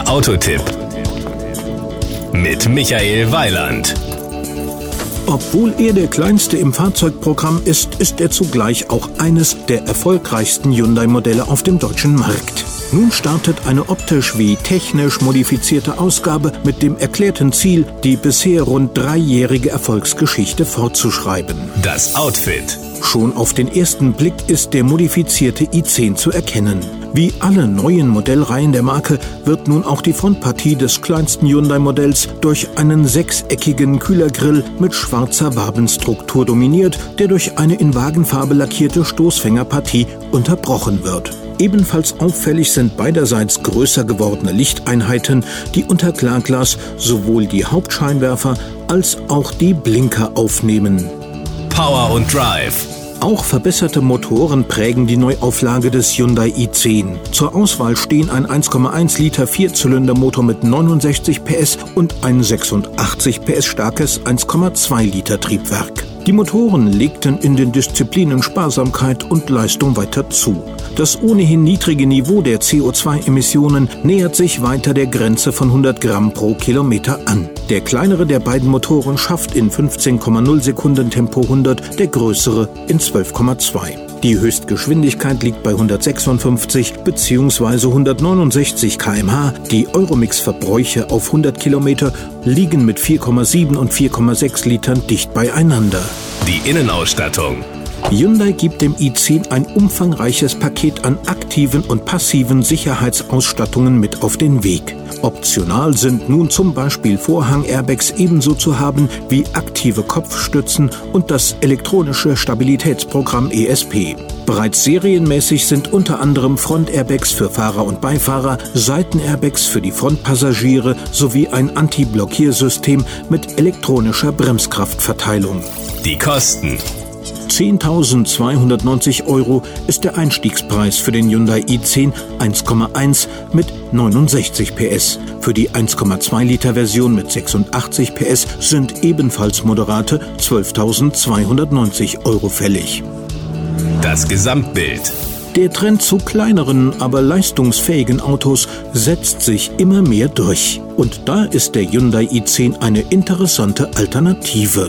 Der Autotipp mit Michael Weiland. Obwohl er der kleinste im Fahrzeugprogramm ist, ist er zugleich auch eines der erfolgreichsten Hyundai-Modelle auf dem deutschen Markt. Nun startet eine optisch wie technisch modifizierte Ausgabe mit dem erklärten Ziel, die bisher rund dreijährige Erfolgsgeschichte fortzuschreiben. Das Outfit. Schon auf den ersten Blick ist der modifizierte i10 zu erkennen. Wie alle neuen Modellreihen der Marke wird nun auch die Frontpartie des kleinsten Hyundai-Modells durch einen sechseckigen Kühlergrill mit schwarzer Wabenstruktur dominiert, der durch eine in Wagenfarbe lackierte Stoßfängerpartie unterbrochen wird. Ebenfalls auffällig sind beiderseits größer gewordene Lichteinheiten, die unter Klarglas sowohl die Hauptscheinwerfer als auch die Blinker aufnehmen. Power und Drive. Auch verbesserte Motoren prägen die Neuauflage des Hyundai i10. Zur Auswahl stehen ein 1,1 Liter Vierzylindermotor mit 69 PS und ein 86 PS starkes 1,2 Liter Triebwerk. Die Motoren legten in den Disziplinen Sparsamkeit und Leistung weiter zu. Das ohnehin niedrige Niveau der CO2-Emissionen nähert sich weiter der Grenze von 100 Gramm pro Kilometer an. Der kleinere der beiden Motoren schafft in 15,0 Sekunden Tempo 100, der größere in 12,2. Die Höchstgeschwindigkeit liegt bei 156 bzw. 169 km/h. Die Euromix-Verbräuche auf 100 Kilometer liegen mit 4,7 und 4,6 Litern dicht beieinander. Die Innenausstattung. Hyundai gibt dem i10 ein umfangreiches Paket an aktiven und passiven Sicherheitsausstattungen mit auf den Weg. Optional sind nun zum Beispiel Vorhang-Airbags ebenso zu haben wie aktive Kopfstützen und das elektronische Stabilitätsprogramm ESP. Bereits serienmäßig sind unter anderem Front-Airbags für Fahrer und Beifahrer, Seiten-Airbags für die Frontpassagiere sowie ein Anti-Blockiersystem mit elektronischer Bremskraftverteilung. Die Kosten. 10.290 Euro ist der Einstiegspreis für den Hyundai i10 1,1 mit 69 PS. Für die 1,2 Liter Version mit 86 PS sind ebenfalls moderate 12.290 Euro fällig. Das Gesamtbild. Der Trend zu kleineren, aber leistungsfähigen Autos setzt sich immer mehr durch. Und da ist der Hyundai i10 eine interessante Alternative.